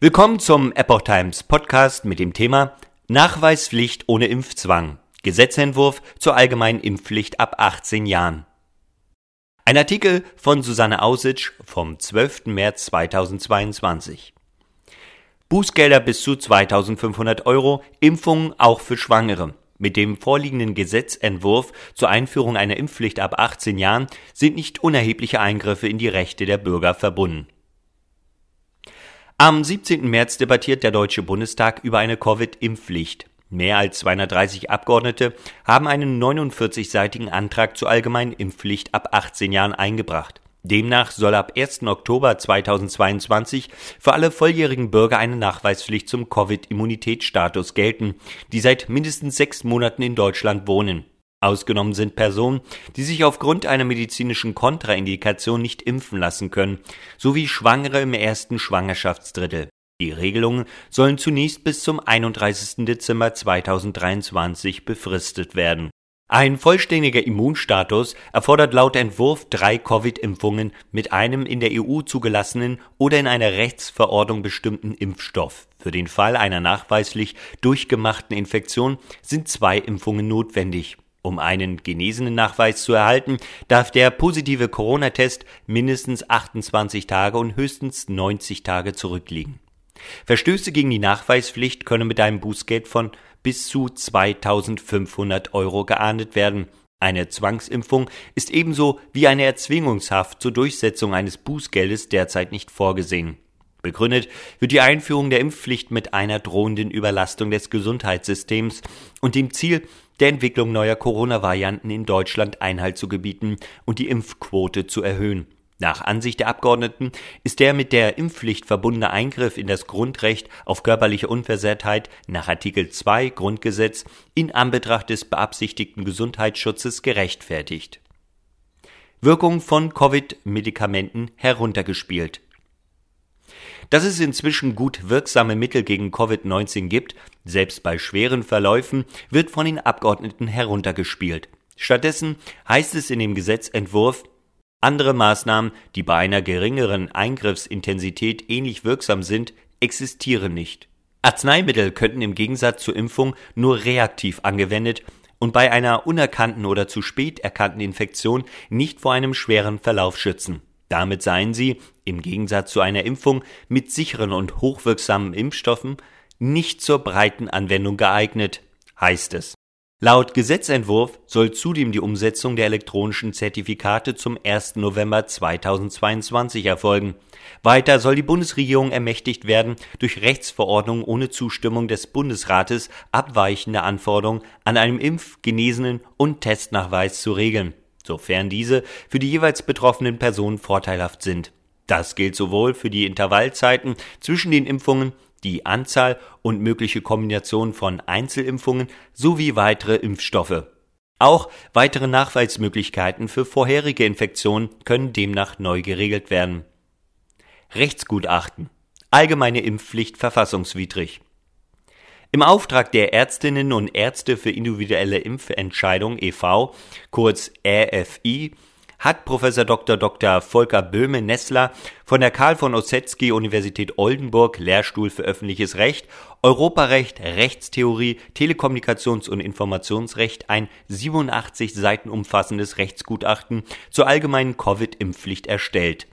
Willkommen zum Epoch Times Podcast mit dem Thema Nachweispflicht ohne Impfzwang. Gesetzentwurf zur allgemeinen Impfpflicht ab 18 Jahren. Ein Artikel von Susanne Ausitsch vom 12. März 2022. Bußgelder bis zu 2500 Euro, Impfungen auch für Schwangere. Mit dem vorliegenden Gesetzentwurf zur Einführung einer Impfpflicht ab 18 Jahren sind nicht unerhebliche Eingriffe in die Rechte der Bürger verbunden. Am 17. März debattiert der Deutsche Bundestag über eine Covid-Impfpflicht. Mehr als 230 Abgeordnete haben einen 49-seitigen Antrag zur allgemeinen Impfpflicht ab 18 Jahren eingebracht. Demnach soll ab 1. Oktober 2022 für alle volljährigen Bürger eine Nachweispflicht zum Covid-Immunitätsstatus gelten, die seit mindestens sechs Monaten in Deutschland wohnen. Ausgenommen sind Personen, die sich aufgrund einer medizinischen Kontraindikation nicht impfen lassen können, sowie Schwangere im ersten Schwangerschaftsdrittel. Die Regelungen sollen zunächst bis zum 31. Dezember 2023 befristet werden. Ein vollständiger Immunstatus erfordert laut Entwurf drei Covid-Impfungen mit einem in der EU zugelassenen oder in einer Rechtsverordnung bestimmten Impfstoff. Für den Fall einer nachweislich durchgemachten Infektion sind zwei Impfungen notwendig. Um einen genesenen Nachweis zu erhalten, darf der positive Corona-Test mindestens 28 Tage und höchstens 90 Tage zurückliegen. Verstöße gegen die Nachweispflicht können mit einem Bußgeld von bis zu 2500 Euro geahndet werden. Eine Zwangsimpfung ist ebenso wie eine Erzwingungshaft zur Durchsetzung eines Bußgeldes derzeit nicht vorgesehen. Begründet wird die Einführung der Impfpflicht mit einer drohenden Überlastung des Gesundheitssystems und dem Ziel, der Entwicklung neuer Corona-Varianten in Deutschland Einhalt zu gebieten und die Impfquote zu erhöhen. Nach Ansicht der Abgeordneten ist der mit der Impfpflicht verbundene Eingriff in das Grundrecht auf körperliche Unversehrtheit nach Artikel 2 Grundgesetz in Anbetracht des beabsichtigten Gesundheitsschutzes gerechtfertigt. Wirkung von Covid-Medikamenten heruntergespielt. Dass es inzwischen gut wirksame Mittel gegen Covid-19 gibt, selbst bei schweren Verläufen, wird von den Abgeordneten heruntergespielt. Stattdessen heißt es in dem Gesetzentwurf, andere Maßnahmen, die bei einer geringeren Eingriffsintensität ähnlich wirksam sind, existieren nicht. Arzneimittel könnten im Gegensatz zur Impfung nur reaktiv angewendet und bei einer unerkannten oder zu spät erkannten Infektion nicht vor einem schweren Verlauf schützen. Damit seien sie, im Gegensatz zu einer Impfung mit sicheren und hochwirksamen Impfstoffen, nicht zur breiten Anwendung geeignet, heißt es. Laut Gesetzentwurf soll zudem die Umsetzung der elektronischen Zertifikate zum 1. November 2022 erfolgen. Weiter soll die Bundesregierung ermächtigt werden, durch Rechtsverordnung ohne Zustimmung des Bundesrates abweichende Anforderungen an einem Impf-, Genesenen und Testnachweis zu regeln sofern diese für die jeweils betroffenen Personen vorteilhaft sind. Das gilt sowohl für die Intervallzeiten zwischen den Impfungen, die Anzahl und mögliche Kombination von Einzelimpfungen sowie weitere Impfstoffe. Auch weitere Nachweismöglichkeiten für vorherige Infektionen können demnach neu geregelt werden. Rechtsgutachten. Allgemeine Impfpflicht verfassungswidrig. Im Auftrag der Ärztinnen und Ärzte für individuelle Impfentscheidung e.V., kurz RFI, hat Professor Dr. Dr. Volker Böhme-Nessler von der Karl von Ossetsky Universität Oldenburg Lehrstuhl für öffentliches Recht, Europarecht, Rechtstheorie, Telekommunikations- und Informationsrecht ein 87 Seiten umfassendes Rechtsgutachten zur allgemeinen Covid-Impfpflicht erstellt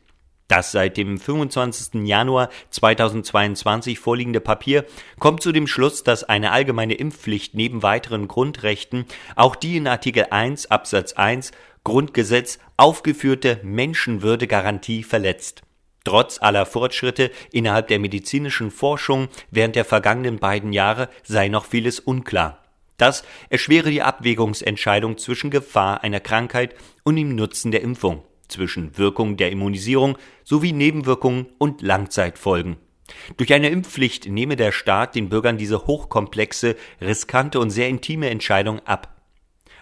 das seit dem 25. Januar 2022 vorliegende Papier kommt zu dem Schluss, dass eine allgemeine Impfpflicht neben weiteren Grundrechten auch die in Artikel 1 Absatz 1 Grundgesetz aufgeführte Menschenwürdegarantie verletzt. Trotz aller Fortschritte innerhalb der medizinischen Forschung während der vergangenen beiden Jahre sei noch vieles unklar. Das erschwere die Abwägungsentscheidung zwischen Gefahr einer Krankheit und dem Nutzen der Impfung zwischen Wirkung der Immunisierung sowie Nebenwirkungen und Langzeitfolgen. Durch eine Impfpflicht nehme der Staat den Bürgern diese hochkomplexe, riskante und sehr intime Entscheidung ab.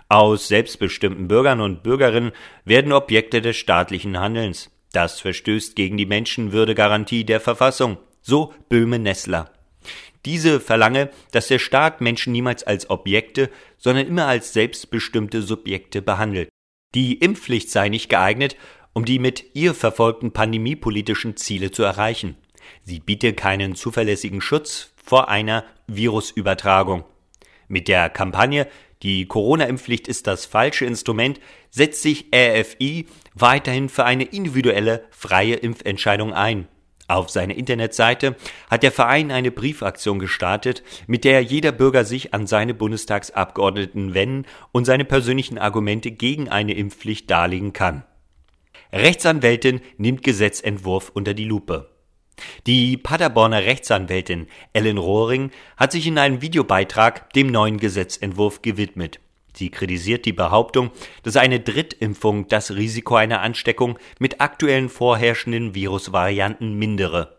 Aus selbstbestimmten Bürgern und Bürgerinnen werden Objekte des staatlichen Handelns. Das verstößt gegen die Menschenwürdegarantie der Verfassung, so Böhme-Nessler. Diese verlange, dass der Staat Menschen niemals als Objekte, sondern immer als selbstbestimmte Subjekte behandelt. Die Impfpflicht sei nicht geeignet, um die mit ihr verfolgten pandemiepolitischen Ziele zu erreichen. Sie biete keinen zuverlässigen Schutz vor einer Virusübertragung. Mit der Kampagne Die Corona-Impfpflicht ist das falsche Instrument setzt sich RFI weiterhin für eine individuelle freie Impfentscheidung ein. Auf seiner Internetseite hat der Verein eine Briefaktion gestartet, mit der jeder Bürger sich an seine Bundestagsabgeordneten wenden und seine persönlichen Argumente gegen eine Impfpflicht darlegen kann. Rechtsanwältin nimmt Gesetzentwurf unter die Lupe. Die Paderborner Rechtsanwältin Ellen Rohring hat sich in einem Videobeitrag dem neuen Gesetzentwurf gewidmet. Sie kritisiert die Behauptung, dass eine Drittimpfung das Risiko einer Ansteckung mit aktuellen vorherrschenden Virusvarianten mindere.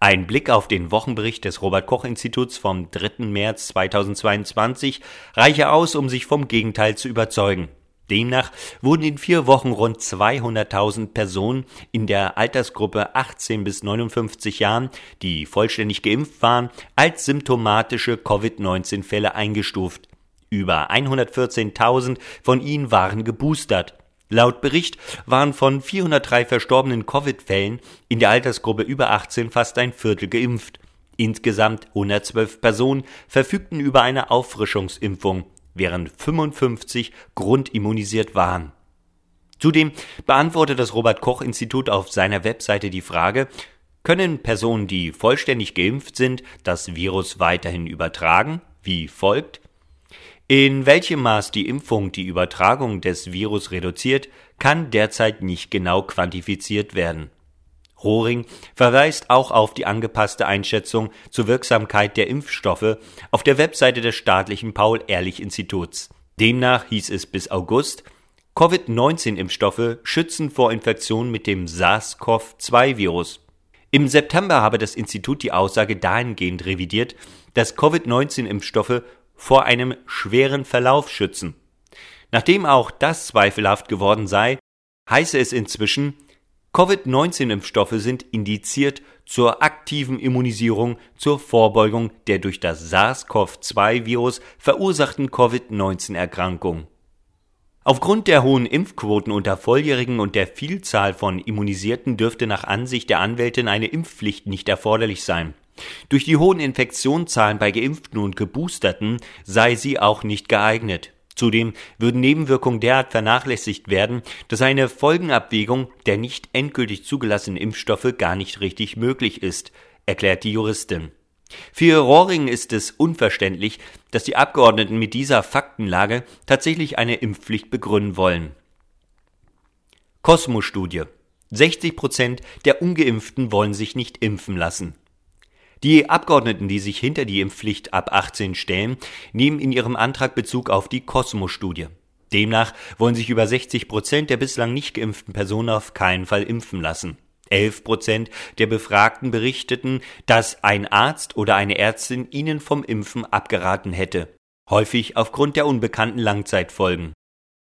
Ein Blick auf den Wochenbericht des Robert Koch Instituts vom 3. März 2022 reiche aus, um sich vom Gegenteil zu überzeugen. Demnach wurden in vier Wochen rund 200.000 Personen in der Altersgruppe 18 bis 59 Jahren, die vollständig geimpft waren, als symptomatische Covid-19-Fälle eingestuft. Über 114.000 von ihnen waren geboostert. Laut Bericht waren von 403 verstorbenen Covid-Fällen in der Altersgruppe über 18 fast ein Viertel geimpft. Insgesamt 112 Personen verfügten über eine Auffrischungsimpfung während 55 grundimmunisiert waren. Zudem beantwortet das Robert Koch Institut auf seiner Webseite die Frage, können Personen, die vollständig geimpft sind, das Virus weiterhin übertragen? Wie folgt. In welchem Maß die Impfung die Übertragung des Virus reduziert, kann derzeit nicht genau quantifiziert werden. Rohring verweist auch auf die angepasste Einschätzung zur Wirksamkeit der Impfstoffe auf der Webseite des staatlichen Paul-Ehrlich-Instituts. Demnach hieß es bis August, Covid-19-Impfstoffe schützen vor Infektion mit dem SARS-CoV-2-Virus. Im September habe das Institut die Aussage dahingehend revidiert, dass Covid-19-Impfstoffe vor einem schweren Verlauf schützen. Nachdem auch das zweifelhaft geworden sei, heiße es inzwischen, Covid-19-Impfstoffe sind indiziert zur aktiven Immunisierung zur Vorbeugung der durch das SARS-CoV-2-Virus verursachten Covid-19-Erkrankung. Aufgrund der hohen Impfquoten unter Volljährigen und der Vielzahl von Immunisierten dürfte nach Ansicht der Anwältin eine Impfpflicht nicht erforderlich sein. Durch die hohen Infektionszahlen bei Geimpften und Geboosterten sei sie auch nicht geeignet. Zudem würden Nebenwirkungen derart vernachlässigt werden, dass eine Folgenabwägung der nicht endgültig zugelassenen Impfstoffe gar nicht richtig möglich ist, erklärt die Juristin. Für Rohring ist es unverständlich, dass die Abgeordneten mit dieser Faktenlage tatsächlich eine Impfpflicht begründen wollen. Kosmos-Studie 60 Prozent der Ungeimpften wollen sich nicht impfen lassen. Die Abgeordneten, die sich hinter die Impfpflicht ab 18 stellen, nehmen in ihrem Antrag Bezug auf die Cosmo-Studie. Demnach wollen sich über 60 Prozent der bislang nicht geimpften Personen auf keinen Fall impfen lassen. 11 Prozent der Befragten berichteten, dass ein Arzt oder eine Ärztin ihnen vom Impfen abgeraten hätte, häufig aufgrund der unbekannten Langzeitfolgen.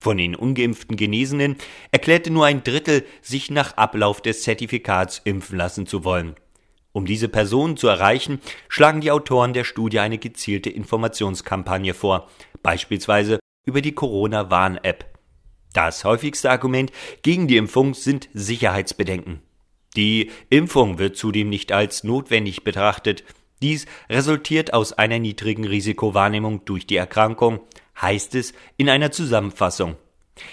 Von den ungeimpften Genesenen erklärte nur ein Drittel, sich nach Ablauf des Zertifikats impfen lassen zu wollen. Um diese Personen zu erreichen, schlagen die Autoren der Studie eine gezielte Informationskampagne vor, beispielsweise über die Corona-Warn-App. Das häufigste Argument gegen die Impfung sind Sicherheitsbedenken. Die Impfung wird zudem nicht als notwendig betrachtet. Dies resultiert aus einer niedrigen Risikowahrnehmung durch die Erkrankung, heißt es in einer Zusammenfassung.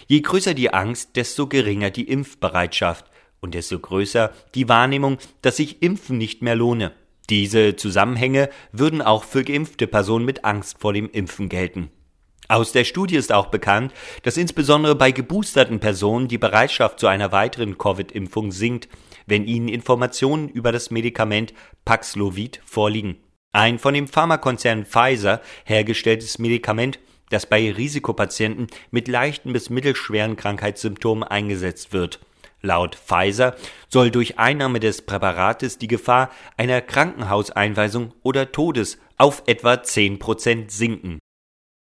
Je größer die Angst, desto geringer die Impfbereitschaft und desto größer die Wahrnehmung, dass sich Impfen nicht mehr lohne. Diese Zusammenhänge würden auch für geimpfte Personen mit Angst vor dem Impfen gelten. Aus der Studie ist auch bekannt, dass insbesondere bei geboosterten Personen die Bereitschaft zu einer weiteren Covid-Impfung sinkt, wenn ihnen Informationen über das Medikament Paxlovid vorliegen. Ein von dem Pharmakonzern Pfizer hergestelltes Medikament, das bei Risikopatienten mit leichten bis mittelschweren Krankheitssymptomen eingesetzt wird. Laut Pfizer soll durch Einnahme des Präparates die Gefahr einer Krankenhauseinweisung oder Todes auf etwa 10 Prozent sinken.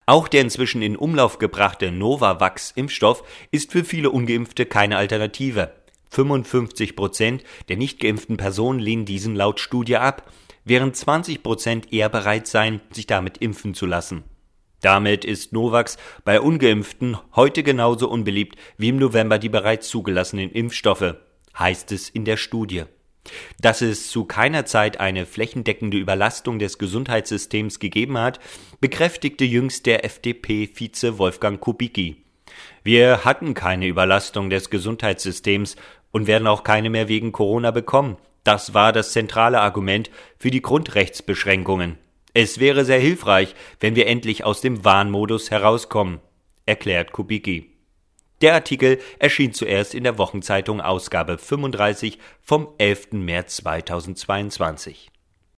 Auch der inzwischen in Umlauf gebrachte Novavax-Impfstoff ist für viele Ungeimpfte keine Alternative. 55 Prozent der nicht geimpften Personen lehnen diesen laut Studie ab, während 20 Prozent eher bereit seien, sich damit impfen zu lassen. Damit ist Novax bei ungeimpften heute genauso unbeliebt wie im November die bereits zugelassenen Impfstoffe, heißt es in der Studie. Dass es zu keiner Zeit eine flächendeckende Überlastung des Gesundheitssystems gegeben hat, bekräftigte jüngst der FDP-Vize Wolfgang Kubicki. Wir hatten keine Überlastung des Gesundheitssystems und werden auch keine mehr wegen Corona bekommen. Das war das zentrale Argument für die Grundrechtsbeschränkungen. Es wäre sehr hilfreich, wenn wir endlich aus dem Warnmodus herauskommen, erklärt Kubicki. Der Artikel erschien zuerst in der Wochenzeitung Ausgabe 35 vom 11. März 2022.